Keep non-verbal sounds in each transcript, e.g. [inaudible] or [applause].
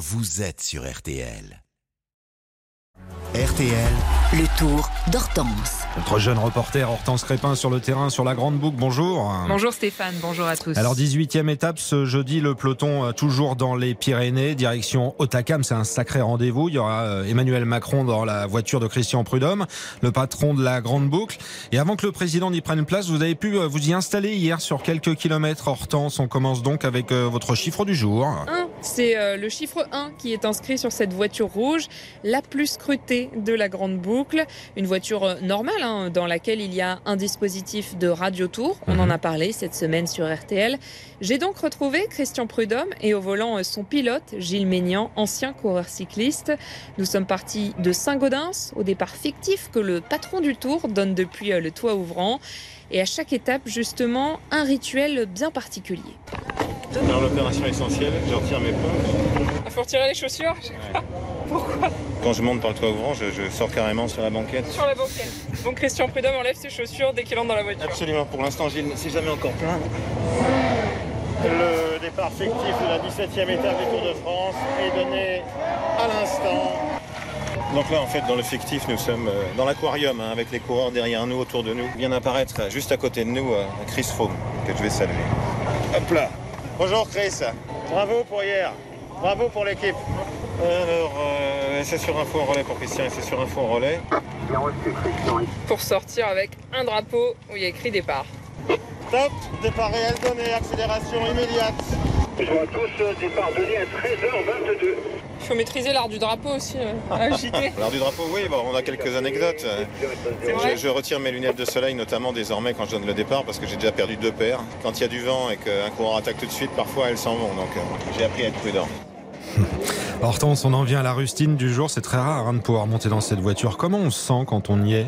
vous êtes sur RTL. RTL, Le tour d'Hortense. Notre jeune reporter Hortense Crépin sur le terrain sur la Grande Boucle. Bonjour. Bonjour Stéphane, bonjour à tous. Alors 18e étape ce jeudi, le peloton euh, toujours dans les Pyrénées, direction Otakam, c'est un sacré rendez-vous. Il y aura euh, Emmanuel Macron dans la voiture de Christian Prudhomme, le patron de la Grande Boucle. Et avant que le président n'y prenne place, vous avez pu euh, vous y installer hier sur quelques kilomètres. Hortense, on commence donc avec votre chiffre du jour. Un, c'est euh, le chiffre 1 qui est inscrit sur cette voiture rouge, la plus scrutée de la Grande Boucle. Une voiture euh, normale hein, dans laquelle il y a un dispositif de radio-tour. On en Mhm. a parlé cette semaine sur RTL. J'ai donc retrouvé Christian Prudhomme et au volant euh, son pilote, Gilles Ménian, ancien coureur cycliste. Nous sommes partis de Saint-Gaudens au départ fictif que le patron du tour donne depuis le toit ouvrant. Et à chaque étape, justement, un rituel bien particulier. Dans l'opération essentielle, je retire mes poches. Il faut retirer les chaussures [laughs] Quand je monte par le toit ouvrant, je, je sors carrément sur la banquette. sur la banquette. Donc Christian Prudhomme enlève ses chaussures dès qu'il entre dans la voiture. Absolument, pour l'instant, Gilles ne s'est jamais encore plein. Le départ fictif de la 17e étape du Tour de France est donné à l'instant. Donc là, en fait, dans le fictif, nous sommes euh, dans l'aquarium, hein, avec les coureurs derrière nous, autour de nous. Vient d'apparaître juste à côté de nous euh, Chris Froome, que je vais saluer. Hop là Bonjour Chris, bravo pour hier, bravo pour l'équipe. Alors, euh, c'est sur info en relais pour Christian et c'est sur info en relais. Pour sortir avec un drapeau où il y a écrit départ. Top, départ réel donné, accélération immédiate. Je vois tous euh, départ donné à 13h22. Il faut maîtriser l'art du drapeau aussi euh, à [laughs] JT. Alors du drapeau, oui, bon, on a quelques anecdotes. Je, je retire mes lunettes de soleil, notamment désormais quand je donne le départ, parce que j'ai déjà perdu deux paires. Quand il y a du vent et qu'un coureur attaque tout de suite, parfois elles s'en vont. Donc euh, j'ai appris à être prudent. Hortense, on en vient à la rustine du jour. C'est très rare hein, de pouvoir monter dans cette voiture. Comment on se sent quand on y est?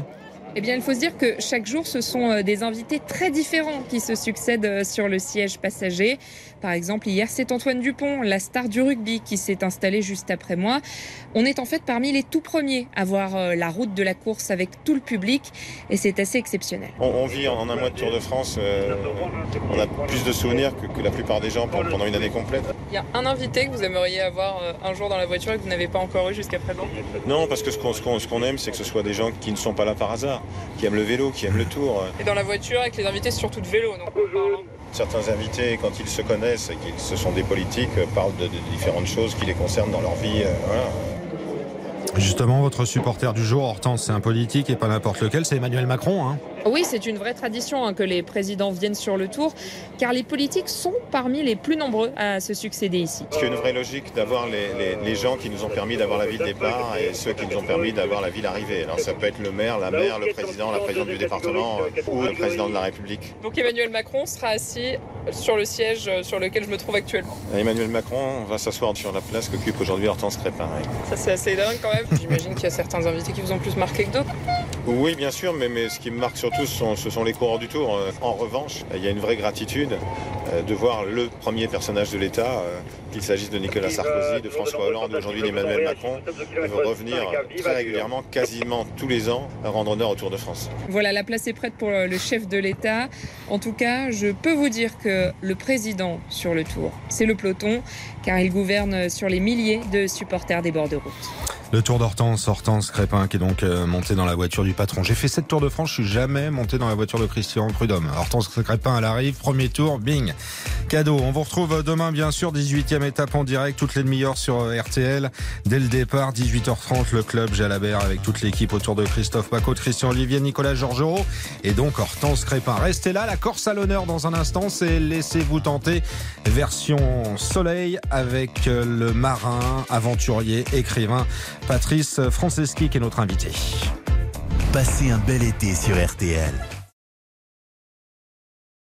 Eh bien, il faut se dire que chaque jour, ce sont euh, des invités très différents qui se succèdent euh, sur le siège passager. Par exemple, hier, c'est Antoine Dupont, la star du rugby, qui s'est installé juste après moi. On est en fait parmi les tout premiers à voir euh, la route de la course avec tout le public et c'est assez exceptionnel. On, on vit en, un mois de Tour de France, euh, on a plus de souvenirs que, que la plupart des gens pendant pendant une année complète. Il y a un invité que vous aimeriez avoir un jour dans la voiture et que vous n'avez pas encore eu jusqu'à présent? Non, parce que ce qu'on ce qu'on- ce qu'on aime, c'est que ce soit des gens qui ne sont pas là par hasard, qui aiment le vélo, qui aiment le tour. Et dans la voiture avec les invités, c'est surtout de vélo. Donc. Certains invités, quand ils se connaissent et qu'ils ce sont des politiques, euh, parlent de, de différentes choses qui les concernent dans leur vie. euh, voilà. Justement, votre supporter du jour, Hortense, c'est un politique et pas n'importe lequel, c'est Emmanuel Macron. Hein. Oui, c'est une vraie tradition hein, que les présidents viennent sur le tour, car les politiques sont parmi les plus nombreux à se succéder ici. Qu'il y a une vraie logique d'avoir les, les- les gens qui nous ont permis d'avoir la vie de départ et ceux qui nous ont permis d'avoir la vie d'arrivée. Alors ça peut être le maire, la maire, le président, la présidente du département euh, ou le président de la République. Donc Emmanuel Macron sera assis sur le siège euh, sur lequel je me trouve actuellement. Emmanuel Macron va s'asseoir sur la place qu'occupe aujourd'hui Hortense Crépin. Ça c'est assez dingue quand même. J'imagine qu'il y a certains invités qui vous ont plus marqué que d'autres. Oui, bien sûr, mais, mais ce qui me marque surtout, ce sont, ce sont les coureurs du Tour. Euh, En revanche, il y a une vraie gratitude euh, de voir le premier personnage de l'État, euh, qu'il s'agisse de Nicolas Sarkozy, de François Hollande, aujourd'hui d'Emmanuel Macron, revenir très régulièrement, quasiment tous les ans, à rendre honneur au Tour de France. Voilà, la place est prête pour le chef de l'État. En tout cas, je peux vous dire que le président sur le tour, c'est le peloton, car il gouverne sur les milliers de supporters des bords de route. Le tour d'Hortense, Hortense Crépin qui est donc euh, monté dans la voiture du patron. J'ai fait sept tours de France, je suis jamais monté dans la voiture de Christian Prudhomme. Hortense Crépin, elle arrive, premier tour, bing, cadeau. On vous retrouve demain bien sûr, 18e étape en direct, toutes les demi-heures sur euh, RTL. Dès le départ, 18h30, le club Jalabert avec toute l'équipe autour de Christophe Paco, Christian Olivier, Nicolas Georgerot et donc Hortense Crépin. Restez là, la Corse à l'honneur dans un instant, c'est Laissez-vous tenter, version soleil avec euh, le marin, aventurier, écrivain Patrice Franceschi qui est notre invité. Passez un bel été sur RTL.